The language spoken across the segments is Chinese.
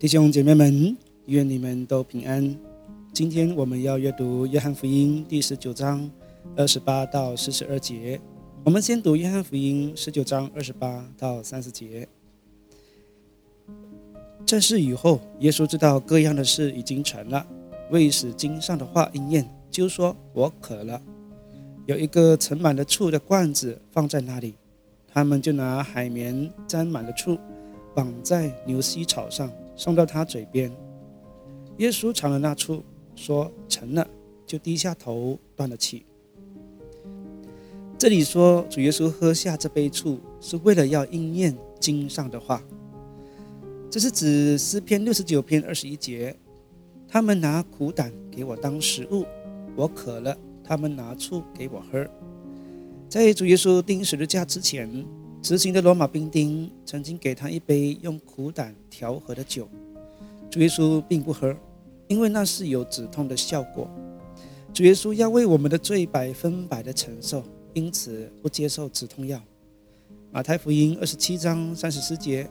弟兄姐妹们，愿你们都平安。今天我们要阅读约翰福音第十九章二十八到四十二节。我们先读约翰福音十九章二十八到三十节。这事以后，耶稣知道各样的事已经成了，为使经上的话应验，就说：“我渴了。”有一个盛满了醋的罐子放在那里，他们就拿海绵沾满了醋，绑在牛膝草上。送到他嘴边，耶稣尝了那醋，说成了，就低下头断了气。这里说主耶稣喝下这杯醋，是为了要应验经上的话。这是指诗篇六十九篇二十一节：他们拿苦胆给我当食物，我渴了，他们拿醋给我喝。在主耶稣钉十字架之前。执行的罗马兵丁曾经给他一杯用苦胆调和的酒，主耶稣并不喝，因为那是有止痛的效果。主耶稣要为我们的罪百分百的承受，因此不接受止痛药。马太福音二十七章三十四节，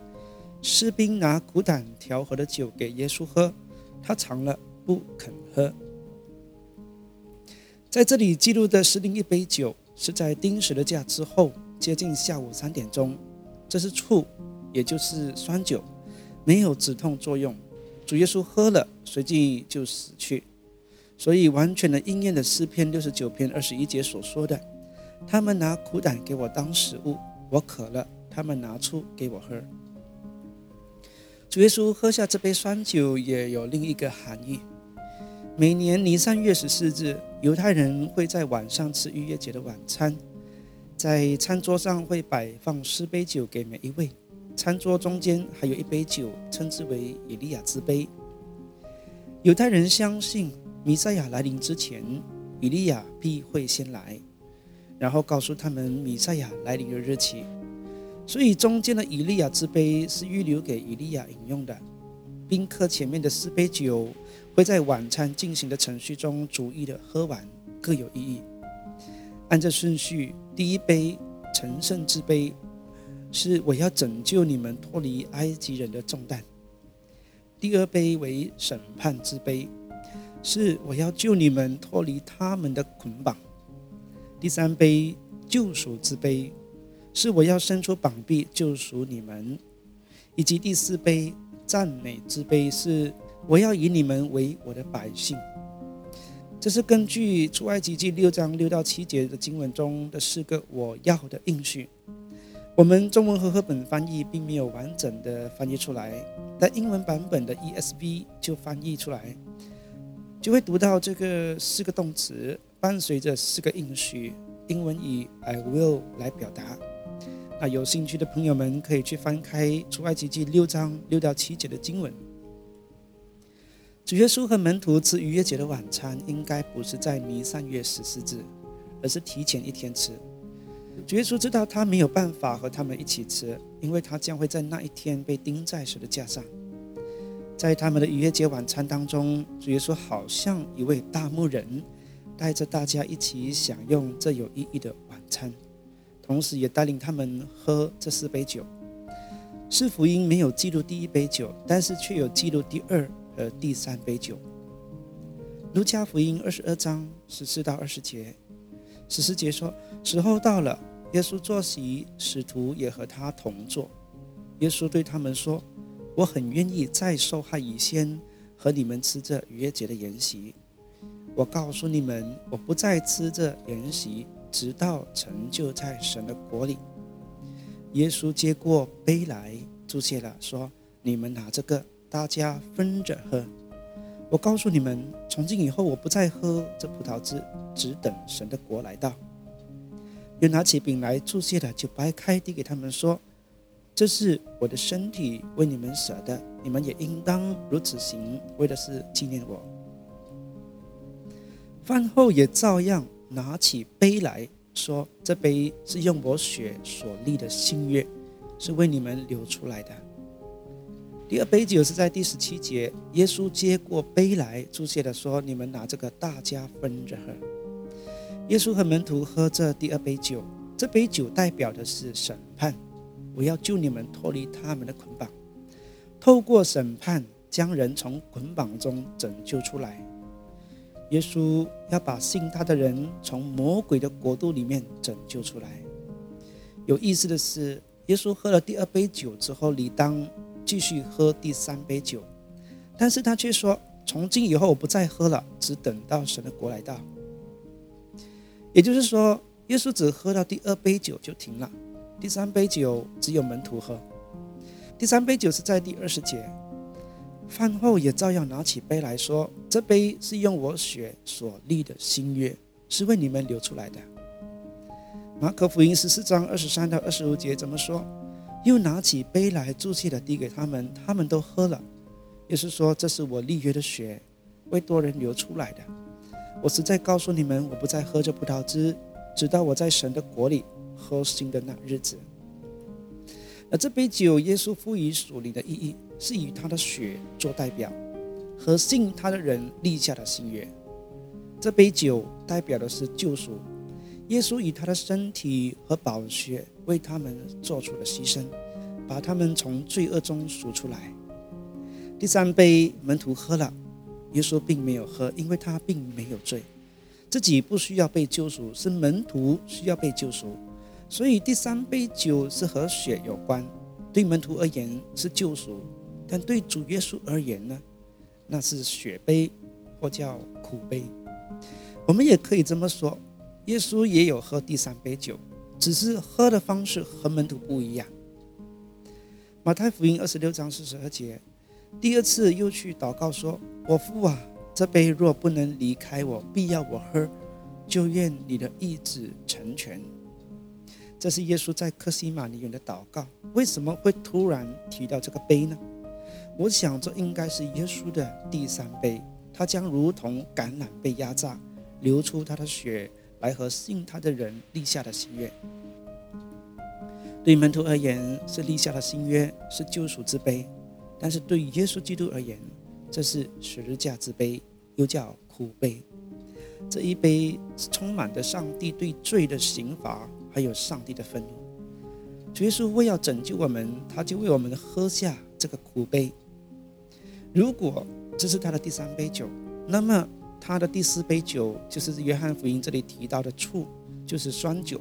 士兵拿苦胆调和的酒给耶稣喝，他尝了不肯喝。在这里记录的是另一杯酒，是在钉十字架之后。接近下午三点钟，这是醋，也就是酸酒，没有止痛作用。主耶稣喝了，随即就死去。所以完全的应验了诗篇六十九篇二十一节所说的：“他们拿苦胆给我当食物，我渴了，他们拿醋给我喝。”主耶稣喝下这杯酸酒也有另一个含义。每年尼三月十四日，犹太人会在晚上吃逾越节的晚餐。在餐桌上会摆放四杯酒给每一位，餐桌中间还有一杯酒，称之为以利亚之杯。犹太人相信弥赛亚来临之前，以利亚必会先来，然后告诉他们弥赛亚来临的日期。所以中间的以利亚之杯是预留给以利亚饮用的。宾客前面的四杯酒会在晚餐进行的程序中逐一的喝完，各有意义。按照顺序。第一杯成圣之杯，是我要拯救你们脱离埃及人的重担；第二杯为审判之杯，是我要救你们脱离他们的捆绑；第三杯救赎之杯，是我要伸出膀臂救赎你们；以及第四杯赞美之杯，是我要以你们为我的百姓。这是根据出埃及记六章六到七节的经文中的四个“我要”的应许。我们中文和合本翻译并没有完整的翻译出来，但英文版本的 ESV 就翻译出来，就会读到这个四个动词伴随着四个应许，英文以 “I will” 来表达。那有兴趣的朋友们可以去翻开出埃及记六章六到七节的经文。主耶稣和门徒吃逾越节的晚餐，应该不是在弥散月十四日，而是提前一天吃。主耶稣知道他没有办法和他们一起吃，因为他将会在那一天被钉在十字架上。在他们的逾越节晚餐当中，主耶稣好像一位大牧人，带着大家一起享用这有意义的晚餐，同时也带领他们喝这四杯酒。是福音没有记录第一杯酒，但是却有记录第二。呃，第三杯酒。儒家福音二十二章十四到二十节，十四节说：时候到了，耶稣坐席，使徒也和他同坐。耶稣对他们说：“我很愿意再受害以先和你们吃这逾越节的筵席。我告诉你们，我不再吃这筵席，直到成就在神的国里。”耶稣接过杯来，注谢了，说：“你们拿这个。”大家分着喝。我告诉你们，从今以后，我不再喝这葡萄汁，只等神的国来到。又拿起饼来祝谢了，就掰开递给他们说：“这是我的身体，为你们舍的，你们也应当如此行，为的是纪念我。”饭后也照样拿起杯来说：“这杯是用我血所立的新约，是为你们流出来的。”第二杯酒是在第十七节，耶稣接过杯来，注谢的说：“你们拿这个，大家分着喝。”耶稣和门徒喝这第二杯酒，这杯酒代表的是审判。我要救你们脱离他们的捆绑。透过审判，将人从捆绑中拯救出来。耶稣要把信他的人从魔鬼的国度里面拯救出来。有意思的是，耶稣喝了第二杯酒之后，理当继续喝第三杯酒，但是他却说：“从今以后，我不再喝了，只等到神的国来到。”也就是说，耶稣只喝到第二杯酒就停了，第三杯酒只有门徒喝。第三杯酒是在第二十节。饭后也照样拿起杯来说：“这杯是用我血所立的新约，是为你们流出来的。”马可福音十四章二十三到二十五节怎么说？又拿起杯来注气的递给他们，他们都喝了。也是说：“这是我立约的血，为多人流出来的。我实在告诉你们，我不再喝这葡萄汁，直到我在神的国里喝新的那日子。”而这杯酒，耶稣赋予属灵的意义。是以他的血做代表，和信他的人立下的心约。这杯酒代表的是救赎，耶稣以他的身体和宝血为他们做出了牺牲，把他们从罪恶中赎出来。第三杯门徒喝了，耶稣并没有喝，因为他并没有罪，自己不需要被救赎，是门徒需要被救赎。所以第三杯酒是和血有关，对门徒而言是救赎。但对主耶稣而言呢，那是血杯，或叫苦杯。我们也可以这么说，耶稣也有喝第三杯酒，只是喝的方式和门徒不一样。马太福音二十六章四十二节，第二次又去祷告说：“我父啊，这杯若不能离开我，必要我喝，就愿你的意志成全。”这是耶稣在克西马尼园的祷告。为什么会突然提到这个杯呢？我想，这应该是耶稣的第三杯，他将如同橄榄被压榨，流出他的血来和信他的人立下的心愿。对门徒而言，是立下的心约，是救赎之杯；但是对耶稣基督而言，这是十字架之杯，又叫苦杯。这一杯是充满着上帝对罪的刑罚，还有上帝的愤怒。主耶稣为要拯救我们，他就为我们喝下这个苦杯。如果这是他的第三杯酒，那么他的第四杯酒就是约翰福音这里提到的醋，就是酸酒。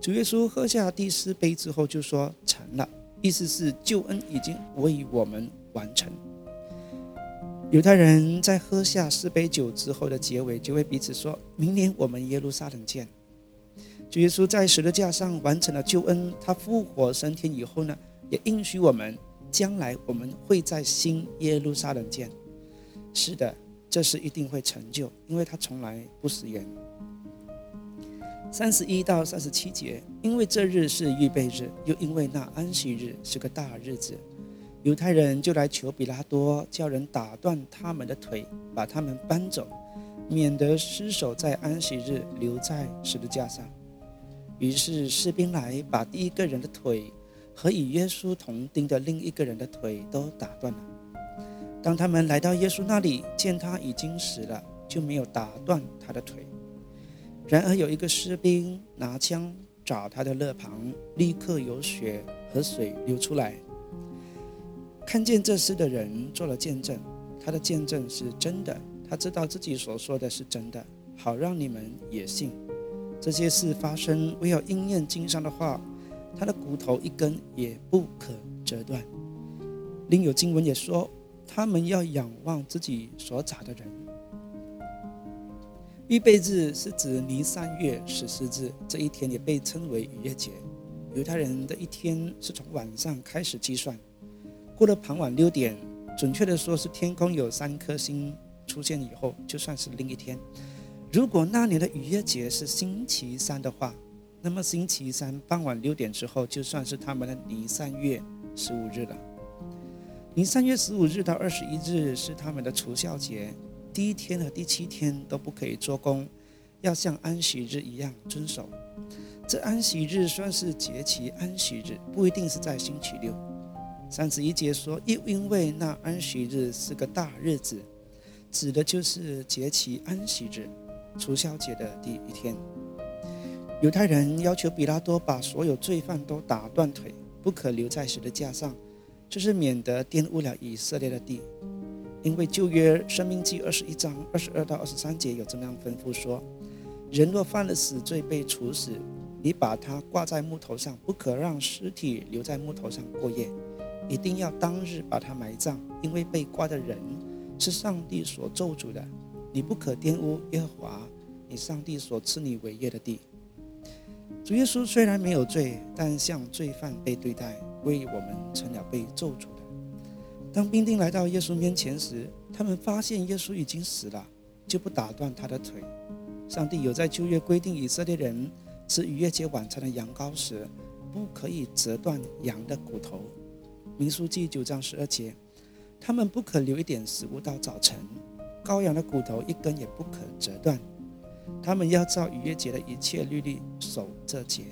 主耶稣喝下第四杯之后就说成了，意思是救恩已经为我们完成。犹太人在喝下四杯酒之后的结尾就会彼此说：“明年我们耶路撒冷见。”主耶稣在十字架上完成了救恩，他复活升天以后呢，也应许我们。将来我们会在新耶路撒冷见。是的，这是一定会成就，因为他从来不食言。三十一到三十七节，因为这日是预备日，又因为那安息日是个大日子，犹太人就来求比拉多，叫人打断他们的腿，把他们搬走，免得尸首在安息日留在十字架上。于是士兵来，把第一个人的腿。和与耶稣同钉的另一个人的腿都打断了。当他们来到耶稣那里，见他已经死了，就没有打断他的腿。然而有一个士兵拿枪找他的肋旁，立刻有血和水流出来。看见这事的人做了见证，他的见证是真的，他知道自己所说的是真的，好让你们也信。这些事发生，为要应验经上的话。他的骨头一根也不可折断。另有经文也说，他们要仰望自己所找的人。预备日是指离三月十四日，这一天也被称为逾越节。犹太人的一天是从晚上开始计算，过了傍晚六点，准确的说是天空有三颗星出现以后，就算是另一天。如果那年的逾越节是星期三的话。那么星期三傍晚六点之后，就算是他们的离三月十五日了。尼三月十五日到二十一日是他们的除孝节，第一天和第七天都不可以做工，要像安息日一样遵守。这安息日算是节期安息日，不一定是在星期六。三十一节说，又因为那安息日是个大日子，指的就是节期安息日，除孝节的第一天。犹太人要求比拉多把所有罪犯都打断腿，不可留在十字架上，这是免得玷污了以色列的地。因为旧约生命记二十一章二十二到二十三节有这么样吩咐说：人若犯了死罪被处死，你把他挂在木头上，不可让尸体留在木头上过夜，一定要当日把他埋葬，因为被挂的人是上帝所咒诅的。你不可玷污耶和华你上帝所赐你为业的地。主耶稣虽然没有罪，但像罪犯被对待，为我们成了被咒诅的。当兵丁来到耶稣面前时，他们发现耶稣已经死了，就不打断他的腿。上帝有在旧约规定，以色列人吃逾越节晚餐的羊羔时，不可以折断羊的骨头。民书记九章十二节，他们不可留一点食物到早晨。羔羊的骨头一根也不可折断。他们要照逾越节的一切律例守这节，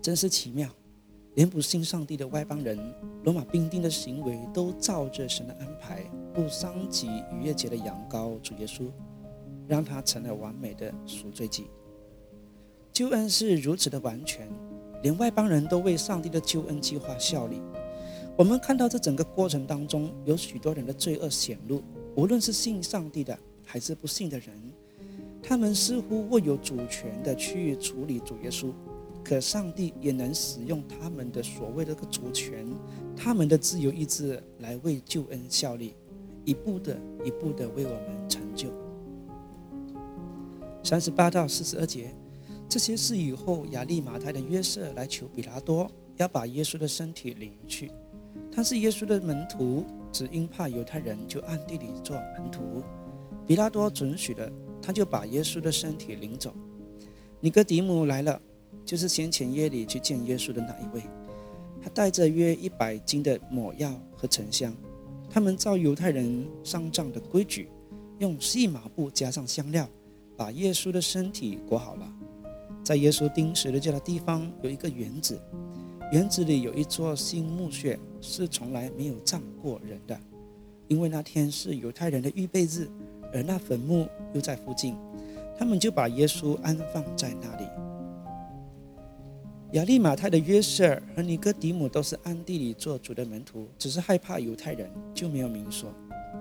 真是奇妙。连不信上帝的外邦人，罗马兵丁的行为都照着神的安排，不伤及逾越节的羊羔主耶稣，让他成了完美的赎罪祭。救恩是如此的完全，连外邦人都为上帝的救恩计划效力。我们看到这整个过程当中，有许多人的罪恶显露，无论是信上帝的还是不信的人，他们似乎握有主权的去处理主耶稣。可上帝也能使用他们的所谓的个主权，他们的自由意志来为救恩效力，一步的一步的为我们成就。三十八到四十二节，这些事以后，亚利马太的约瑟来求比拉多，要把耶稣的身体领去。他是耶稣的门徒，只因怕犹太人，就暗地里做门徒。比拉多准许了，他就把耶稣的身体领走。尼哥底母来了。就是先前夜里去见耶稣的那一位，他带着约一百斤的抹药和沉香，他们照犹太人丧葬的规矩，用细麻布加上香料，把耶稣的身体裹好了。在耶稣钉十字架的地方有一个园子，园子里有一座新墓穴，是从来没有葬过人的，因为那天是犹太人的预备日，而那坟墓又在附近，他们就把耶稣安放在那里。亚利马泰的约瑟和尼哥底母都是暗地里做主的门徒，只是害怕犹太人，就没有明说。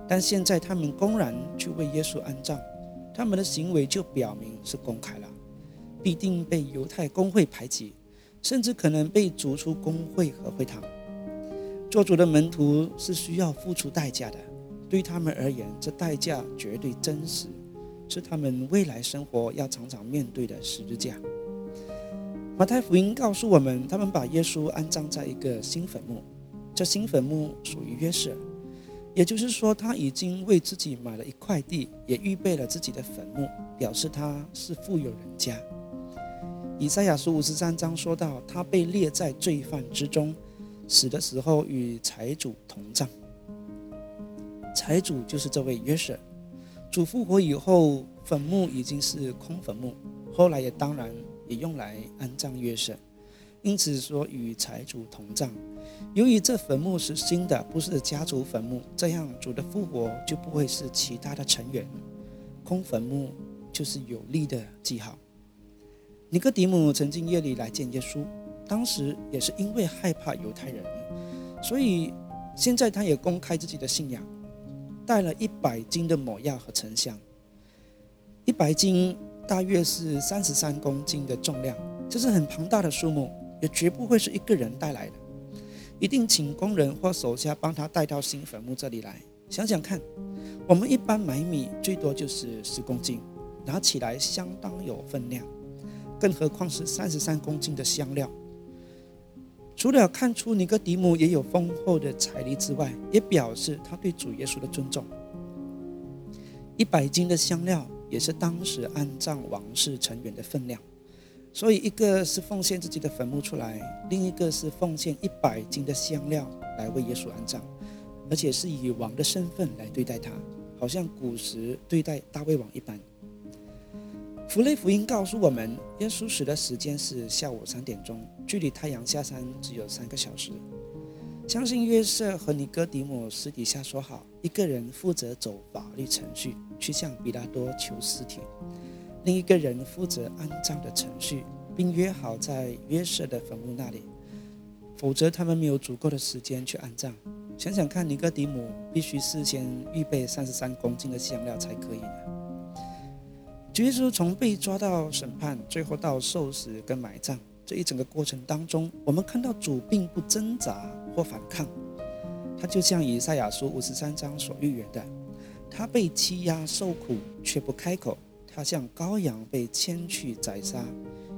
但现在他们公然去为耶稣安葬，他们的行为就表明是公开了，必定被犹太公会排挤，甚至可能被逐出公会和会堂。做主的门徒是需要付出代价的，对他们而言，这代价绝对真实，是他们未来生活要常常面对的十字架。马太福音告诉我们，他们把耶稣安葬在一个新坟墓，这新坟墓属于约瑟，也就是说，他已经为自己买了一块地，也预备了自己的坟墓，表示他是富有人家。以赛亚书五十三章说到，他被列在罪犯之中，死的时候与财主同葬。财主就是这位约瑟，主复活以后，坟墓已经是空坟墓，后来也当然。也用来安葬约瑟，因此说与财主同葬。由于这坟墓是新的，不是家族坟墓，这样主的复活就不会是其他的成员。空坟墓就是有利的记号。尼哥底母曾经夜里来见耶稣，当时也是因为害怕犹太人，所以现在他也公开自己的信仰，带了一百斤的抹药和沉香，一百斤。大约是三十三公斤的重量，这是很庞大的数目，也绝不会是一个人带来的，一定请工人或手下帮他带到新坟墓这里来。想想看，我们一般买米最多就是十公斤，拿起来相当有分量，更何况是三十三公斤的香料。除了看出尼哥底母也有丰厚的财力之外，也表示他对主耶稣的尊重。一百斤的香料。也是当时安葬王室成员的分量，所以一个是奉献自己的坟墓出来，另一个是奉献一百斤的香料来为耶稣安葬，而且是以王的身份来对待他，好像古时对待大卫王一般。福雷福音告诉我们，耶稣死的时间是下午三点钟，距离太阳下山只有三个小时。相信约瑟和尼哥底母私底下说好，一个人负责走法律程序。去向比拉多求尸体，另一个人负责安葬的程序，并约好在约瑟的坟墓那里。否则他们没有足够的时间去安葬。想想看，尼哥底母必须事先预备三十三公斤的香料才可以呢。主耶稣从被抓到审判，最后到受死跟埋葬这一整个过程当中，我们看到主并不挣扎或反抗，他就像以赛亚书五十三章所预言的，他被欺压受苦却不开口，他像羔羊被牵去宰杀，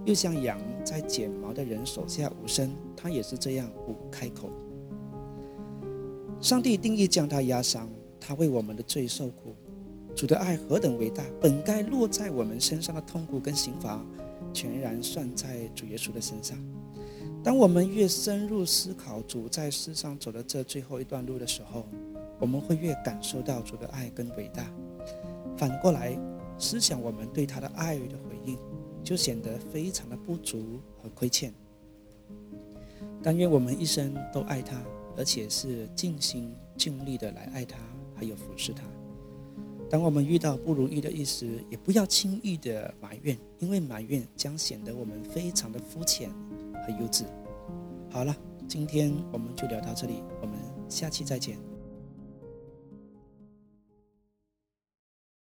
又像羊在剪毛的人手下无声，他也是这样不开口。上帝定义将他压伤，他为我们的罪受苦。主的爱何等伟大，本该落在我们身上的痛苦跟刑罚，全然算在主耶稣的身上。当我们越深入思考主在世上走的这最后一段路的时候，我们会越感受到主的爱跟伟大。反过来思想我们对他的爱的回应，就显得非常的不足和亏欠。但愿我们一生都爱他。而且是尽心尽力的来爱他，还有服侍他。当我们遇到不如意的意思，也不要轻易的埋怨，因为埋怨将显得我们非常的肤浅优质。好了，今天我们就聊到这里，我们下期再见。